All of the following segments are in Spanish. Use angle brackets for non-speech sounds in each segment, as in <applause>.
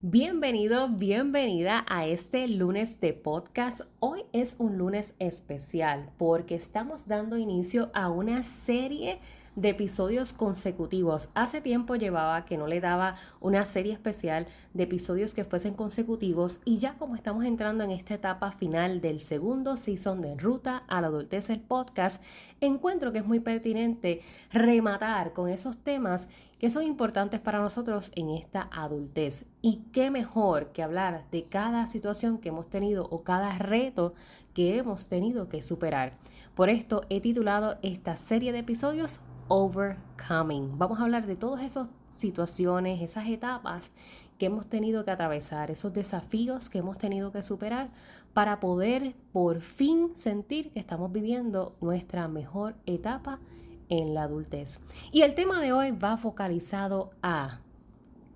Bienvenido, bienvenida a este lunes de podcast. Hoy es un lunes especial porque estamos dando inicio a una serie de episodios consecutivos. Hace tiempo llevaba que no le daba una serie especial de episodios que fuesen consecutivos y ya como estamos entrando en esta etapa final del segundo season de Ruta a la Adultez el podcast, encuentro que es muy pertinente rematar con esos temas que son importantes para nosotros en esta adultez. Y qué mejor que hablar de cada situación que hemos tenido o cada reto que hemos tenido que superar. Por esto he titulado esta serie de episodios Overcoming. Vamos a hablar de todas esas situaciones, esas etapas que hemos tenido que atravesar, esos desafíos que hemos tenido que superar para poder por fin sentir que estamos viviendo nuestra mejor etapa en la adultez. Y el tema de hoy va focalizado a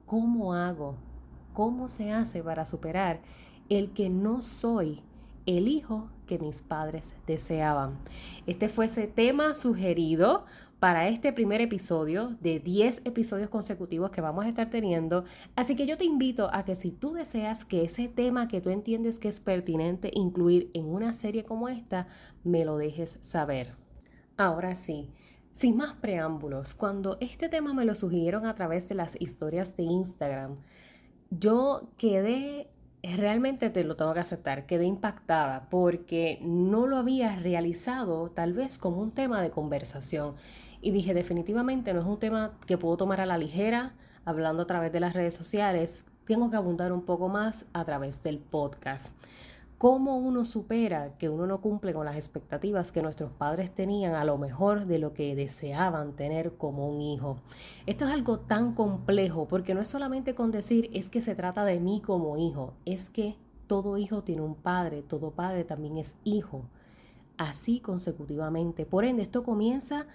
cómo hago, cómo se hace para superar el que no soy el hijo que mis padres deseaban. Este fue ese tema sugerido para este primer episodio de 10 episodios consecutivos que vamos a estar teniendo. Así que yo te invito a que si tú deseas que ese tema que tú entiendes que es pertinente incluir en una serie como esta, me lo dejes saber. Ahora sí, sin más preámbulos, cuando este tema me lo sugirieron a través de las historias de Instagram, yo quedé, realmente te lo tengo que aceptar, quedé impactada porque no lo había realizado tal vez como un tema de conversación. Y dije, definitivamente no es un tema que puedo tomar a la ligera, hablando a través de las redes sociales, tengo que abundar un poco más a través del podcast cómo uno supera que uno no cumple con las expectativas que nuestros padres tenían a lo mejor de lo que deseaban tener como un hijo. Esto es algo tan complejo porque no es solamente con decir es que se trata de mí como hijo, es que todo hijo tiene un padre, todo padre también es hijo. Así consecutivamente. Por ende, esto comienza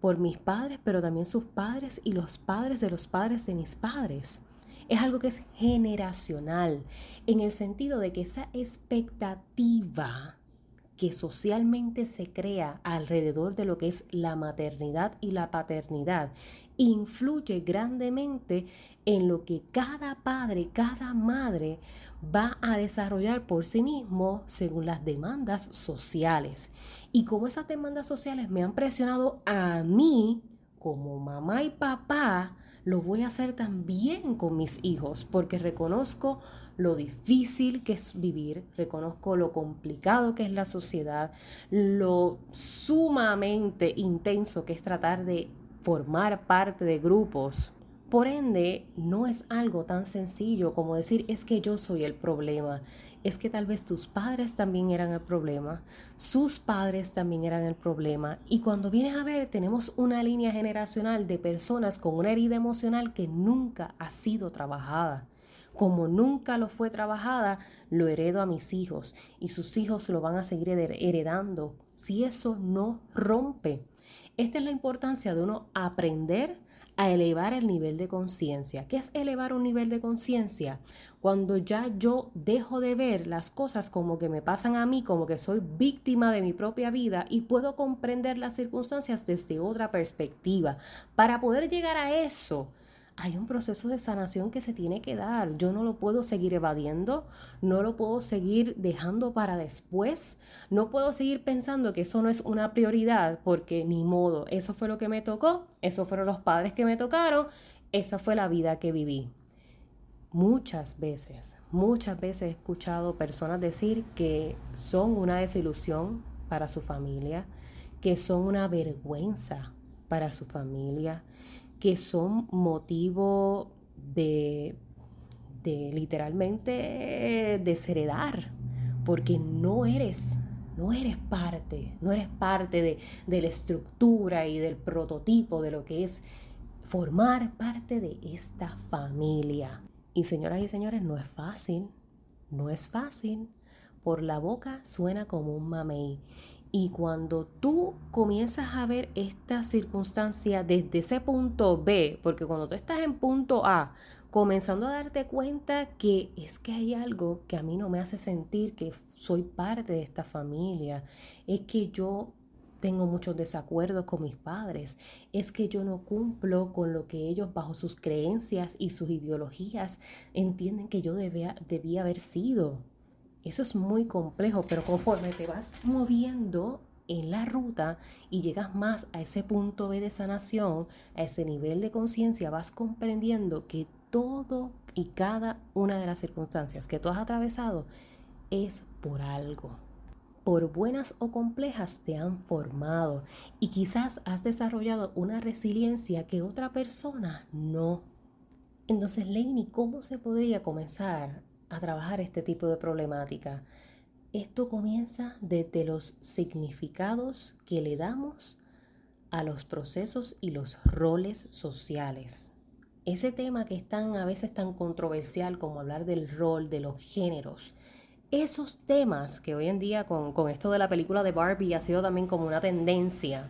por mis padres, pero también sus padres y los padres de los padres de mis padres es algo que es generacional, en el sentido de que esa expectativa que socialmente se crea alrededor de lo que es la maternidad y la paternidad influye grandemente en lo que cada padre, cada madre va a desarrollar por sí mismo según las demandas sociales. Y como esas demandas sociales me han presionado a mí como mamá y papá lo voy a hacer también con mis hijos, porque reconozco lo difícil que es vivir, reconozco lo complicado que es la sociedad, lo sumamente intenso que es tratar de formar parte de grupos. Por ende, no es algo tan sencillo como decir es que yo soy el problema es que tal vez tus padres también eran el problema, sus padres también eran el problema y cuando vienes a ver tenemos una línea generacional de personas con una herida emocional que nunca ha sido trabajada. Como nunca lo fue trabajada, lo heredo a mis hijos y sus hijos lo van a seguir heredando si eso no rompe. Esta es la importancia de uno aprender a elevar el nivel de conciencia. ¿Qué es elevar un nivel de conciencia? Cuando ya yo dejo de ver las cosas como que me pasan a mí, como que soy víctima de mi propia vida y puedo comprender las circunstancias desde otra perspectiva. Para poder llegar a eso, hay un proceso de sanación que se tiene que dar. Yo no lo puedo seguir evadiendo, no lo puedo seguir dejando para después, no puedo seguir pensando que eso no es una prioridad porque ni modo, eso fue lo que me tocó, esos fueron los padres que me tocaron, esa fue la vida que viví. Muchas veces, muchas veces he escuchado personas decir que son una desilusión para su familia, que son una vergüenza para su familia, que son motivo de, de literalmente desheredar, porque no eres, no eres parte, no eres parte de, de la estructura y del prototipo de lo que es formar parte de esta familia. Y señoras y señores, no es fácil, no es fácil. Por la boca suena como un mamey. Y cuando tú comienzas a ver esta circunstancia desde ese punto B, porque cuando tú estás en punto A, comenzando a darte cuenta que es que hay algo que a mí no me hace sentir que soy parte de esta familia, es que yo tengo muchos desacuerdos con mis padres, es que yo no cumplo con lo que ellos bajo sus creencias y sus ideologías entienden que yo debía, debía haber sido. Eso es muy complejo, pero conforme te vas moviendo en la ruta y llegas más a ese punto B de sanación, a ese nivel de conciencia, vas comprendiendo que todo y cada una de las circunstancias que tú has atravesado es por algo. Por buenas o complejas te han formado y quizás has desarrollado una resiliencia que otra persona no. Entonces, Lainey, ¿cómo se podría comenzar a trabajar este tipo de problemática. Esto comienza desde los significados que le damos a los procesos y los roles sociales. Ese tema que es tan a veces tan controversial como hablar del rol, de los géneros, esos temas que hoy en día con, con esto de la película de Barbie ha sido también como una tendencia,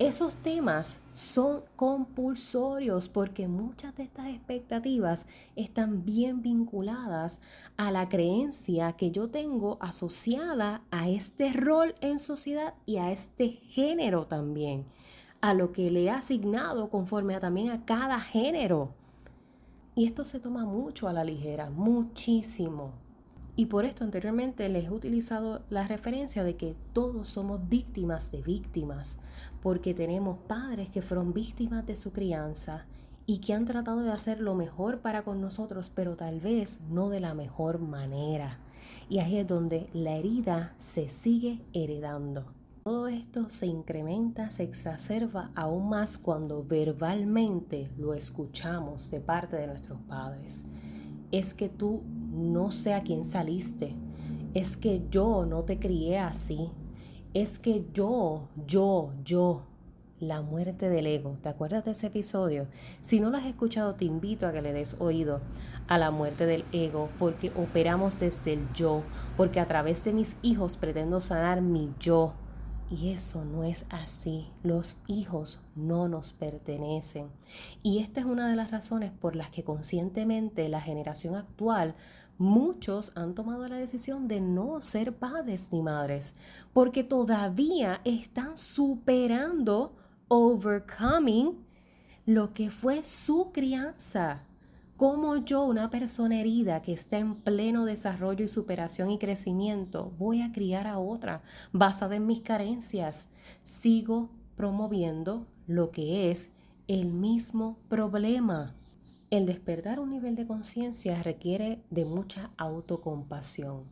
esos temas son compulsorios porque muchas de estas expectativas están bien vinculadas a la creencia que yo tengo asociada a este rol en sociedad y a este género también, a lo que le he asignado conforme a también a cada género. Y esto se toma mucho a la ligera, muchísimo. Y por esto anteriormente les he utilizado la referencia de que todos somos víctimas de víctimas, porque tenemos padres que fueron víctimas de su crianza y que han tratado de hacer lo mejor para con nosotros, pero tal vez no de la mejor manera. Y ahí es donde la herida se sigue heredando. Todo esto se incrementa, se exacerba aún más cuando verbalmente lo escuchamos de parte de nuestros padres. Es que tú no sé a quién saliste. Es que yo no te crié así. Es que yo, yo, yo, la muerte del ego. ¿Te acuerdas de ese episodio? Si no lo has escuchado, te invito a que le des oído a la muerte del ego, porque operamos desde el yo, porque a través de mis hijos pretendo sanar mi yo. Y eso no es así. Los hijos no nos pertenecen. Y esta es una de las razones por las que conscientemente la generación actual muchos han tomado la decisión de no ser padres ni madres, porque todavía están superando, overcoming, lo que fue su crianza. Como yo, una persona herida que está en pleno desarrollo y superación y crecimiento, voy a criar a otra basada en mis carencias? Sigo promoviendo lo que es el mismo problema. El despertar un nivel de conciencia requiere de mucha autocompasión,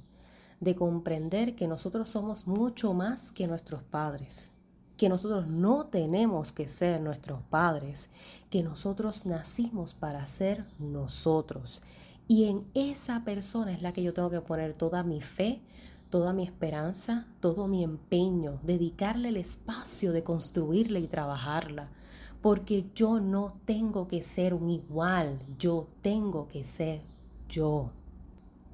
de comprender que nosotros somos mucho más que nuestros padres, que nosotros no tenemos que ser nuestros padres, que nosotros nacimos para ser nosotros. Y en esa persona es la que yo tengo que poner toda mi fe, toda mi esperanza, todo mi empeño, dedicarle el espacio de construirla y trabajarla porque yo no tengo que ser un igual, yo tengo que ser yo.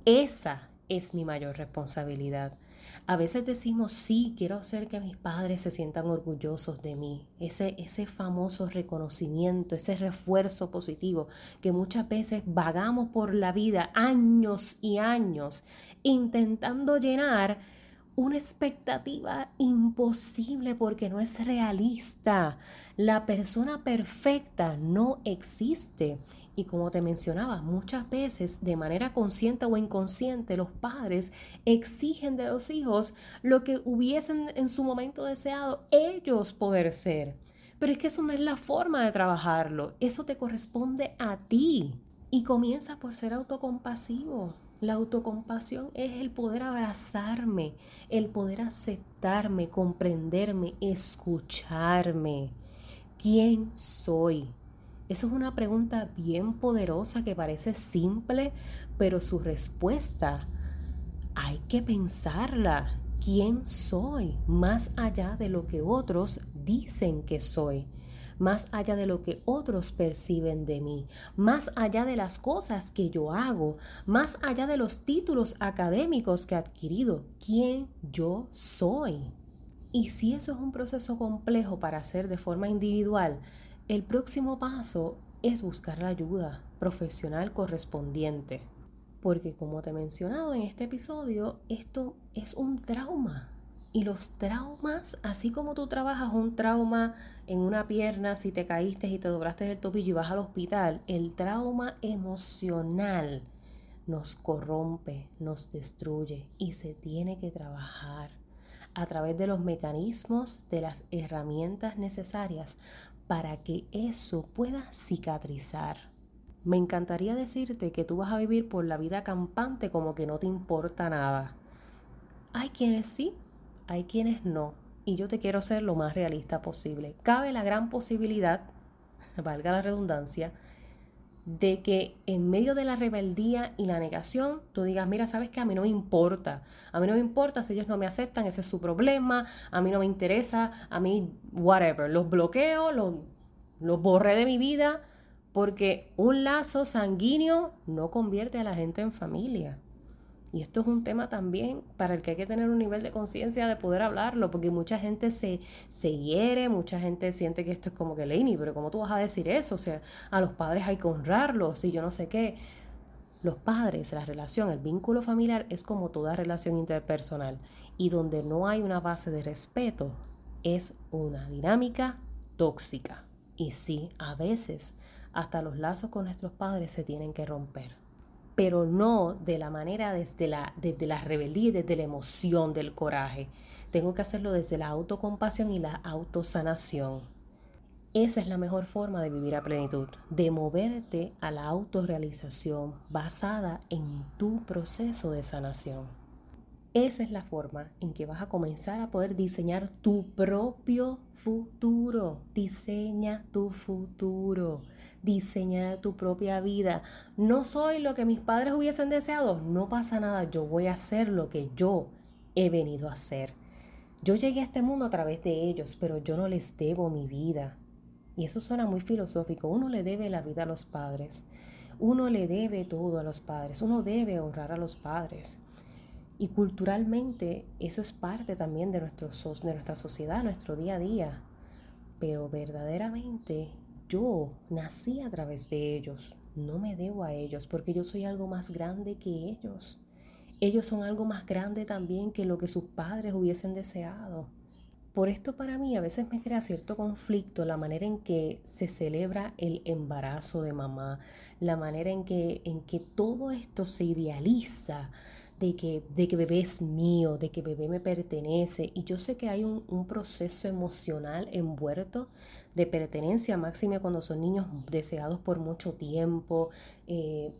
Esa es mi mayor responsabilidad. A veces decimos, sí, quiero hacer que mis padres se sientan orgullosos de mí. Ese, ese famoso reconocimiento, ese refuerzo positivo que muchas veces vagamos por la vida años y años intentando llenar una expectativa imposible porque no es realista. La persona perfecta no existe. Y como te mencionaba, muchas veces de manera consciente o inconsciente los padres exigen de los hijos lo que hubiesen en su momento deseado ellos poder ser. Pero es que eso no es la forma de trabajarlo, eso te corresponde a ti. Y comienza por ser autocompasivo. La autocompasión es el poder abrazarme, el poder aceptarme, comprenderme, escucharme. ¿Quién soy? Eso es una pregunta bien poderosa que parece simple, pero su respuesta hay que pensarla. ¿Quién soy? Más allá de lo que otros dicen que soy más allá de lo que otros perciben de mí, más allá de las cosas que yo hago, más allá de los títulos académicos que he adquirido, quién yo soy. Y si eso es un proceso complejo para hacer de forma individual, el próximo paso es buscar la ayuda profesional correspondiente. Porque como te he mencionado en este episodio, esto es un trauma. Y los traumas, así como tú trabajas un trauma en una pierna si te caíste y te doblaste el tobillo y vas al hospital, el trauma emocional nos corrompe, nos destruye y se tiene que trabajar a través de los mecanismos, de las herramientas necesarias para que eso pueda cicatrizar. Me encantaría decirte que tú vas a vivir por la vida campante como que no te importa nada. Hay quienes sí, hay quienes no. Y yo te quiero ser lo más realista posible. Cabe la gran posibilidad, <laughs> valga la redundancia, de que en medio de la rebeldía y la negación tú digas, mira, sabes que a mí no me importa, a mí no me importa si ellos no me aceptan, ese es su problema, a mí no me interesa, a mí, whatever, los bloqueo, los, los borré de mi vida, porque un lazo sanguíneo no convierte a la gente en familia. Y esto es un tema también para el que hay que tener un nivel de conciencia de poder hablarlo, porque mucha gente se, se hiere, mucha gente siente que esto es como que Laney, pero ¿cómo tú vas a decir eso? O sea, a los padres hay que honrarlos y yo no sé qué. Los padres, la relación, el vínculo familiar es como toda relación interpersonal y donde no hay una base de respeto es una dinámica tóxica. Y sí, a veces hasta los lazos con nuestros padres se tienen que romper pero no de la manera desde la, desde la rebeldía desde la emoción del coraje. Tengo que hacerlo desde la autocompasión y la autosanación. Esa es la mejor forma de vivir a plenitud, de moverte a la autorrealización basada en tu proceso de sanación. Esa es la forma en que vas a comenzar a poder diseñar tu propio futuro. Diseña tu futuro diseña tu propia vida. No soy lo que mis padres hubiesen deseado, no pasa nada, yo voy a hacer lo que yo he venido a hacer. Yo llegué a este mundo a través de ellos, pero yo no les debo mi vida. Y eso suena muy filosófico. Uno le debe la vida a los padres. Uno le debe todo a los padres. Uno debe honrar a los padres. Y culturalmente eso es parte también de, nuestro, de nuestra sociedad, nuestro día a día. Pero verdaderamente yo nací a través de ellos, no me debo a ellos porque yo soy algo más grande que ellos. Ellos son algo más grande también que lo que sus padres hubiesen deseado. Por esto para mí a veces me crea cierto conflicto la manera en que se celebra el embarazo de mamá, la manera en que, en que todo esto se idealiza, de que, de que bebé es mío, de que bebé me pertenece. Y yo sé que hay un, un proceso emocional envuelto de pertenencia máxima cuando son niños deseados por mucho tiempo. Eh,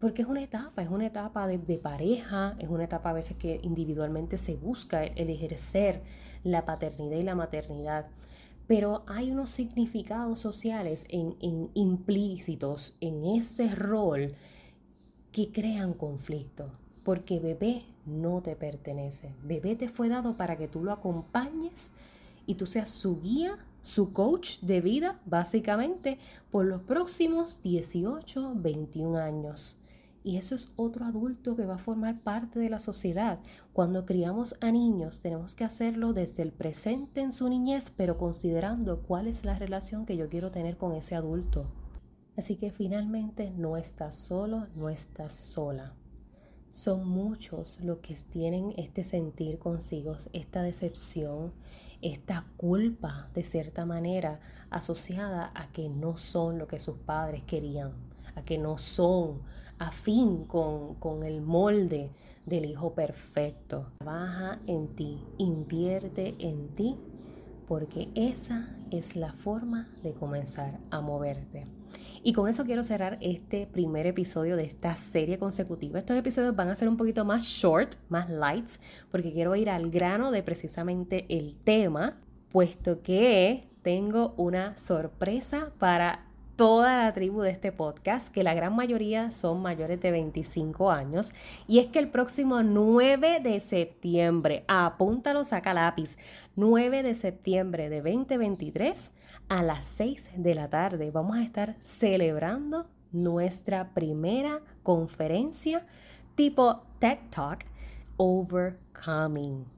porque es una etapa, es una etapa de, pareja, es una etapa a veces que individualmente se busca el, ejercer la paternidad y la maternidad. Pero hay unos significados sociales en, en implícitos en ese rol que crean conflicto. Porque bebé no te pertenece. Bebé te fue dado para que tú lo acompañes y tú seas su guía su coach de vida, básicamente, por los próximos 18, 21 años. Y eso es otro adulto que va a formar parte de la sociedad. Cuando criamos a niños tenemos que hacerlo desde el presente en su niñez, pero considerando cuál es la relación que yo quiero tener con ese adulto. Así que finalmente no estás solo, no estás sola. Son muchos los que tienen este sentir consigo, esta decepción, esta culpa de cierta manera asociada a que no son lo que sus padres querían, a que no son afín con, con el molde del hijo perfecto. Trabaja en ti, invierte en ti, porque esa es la forma de comenzar a moverte. Y con eso quiero cerrar este primer episodio de esta serie consecutiva. Estos episodios van a ser un poquito más short, más lights, porque quiero ir al grano de precisamente el tema, puesto que tengo una sorpresa para toda la tribu de este podcast, que la gran mayoría son mayores de 25 años, y es que el próximo 9 de septiembre, apúntalo, saca lápiz, 9 de septiembre de 2023 a las 6 de la tarde vamos a estar celebrando nuestra primera conferencia tipo Tech Talk Overcoming.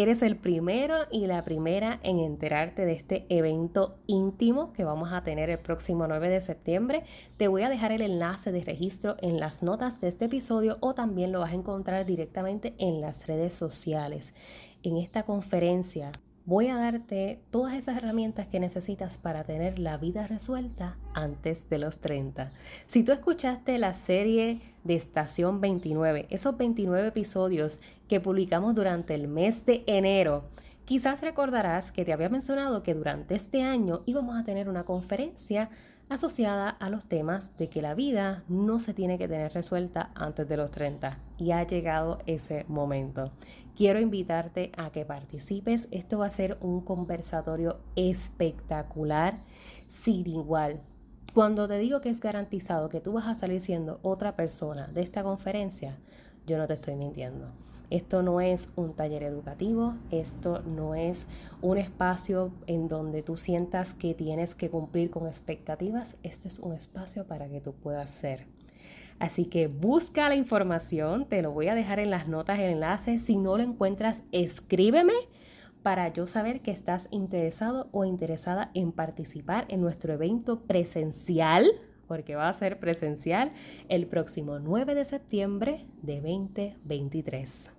Eres el primero y la primera en enterarte de este evento íntimo que vamos a tener el próximo 9 de septiembre. Te voy a dejar el enlace de registro en las notas de este episodio o también lo vas a encontrar directamente en las redes sociales. En esta conferencia voy a darte todas esas herramientas que necesitas para tener la vida resuelta antes de los 30. Si tú escuchaste la serie de Estación 29, esos 29 episodios que publicamos durante el mes de enero, quizás recordarás que te había mencionado que durante este año íbamos a tener una conferencia asociada a los temas de que la vida no se tiene que tener resuelta antes de los 30 y ha llegado ese momento. Quiero invitarte a que participes. Esto va a ser un conversatorio espectacular, sin igual. Cuando te digo que es garantizado que tú vas a salir siendo otra persona de esta conferencia, yo no te estoy mintiendo. Esto no es un taller educativo, esto no es un espacio en donde tú sientas que tienes que cumplir con expectativas, esto es un espacio para que tú puedas ser Así que busca la información, te lo voy a dejar en las notas el enlace. Si no lo encuentras, escríbeme para yo saber que estás interesado o interesada en participar en nuestro evento presencial, porque va a ser presencial el próximo 9 de septiembre de 2023.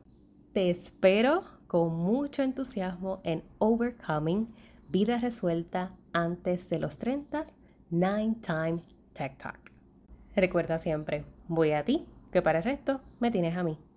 Te espero con mucho entusiasmo en Overcoming Vida Resuelta antes de los 30, Nine Time Tech Talk. Recuerda siempre, voy a ti, que para el resto me tienes a mí.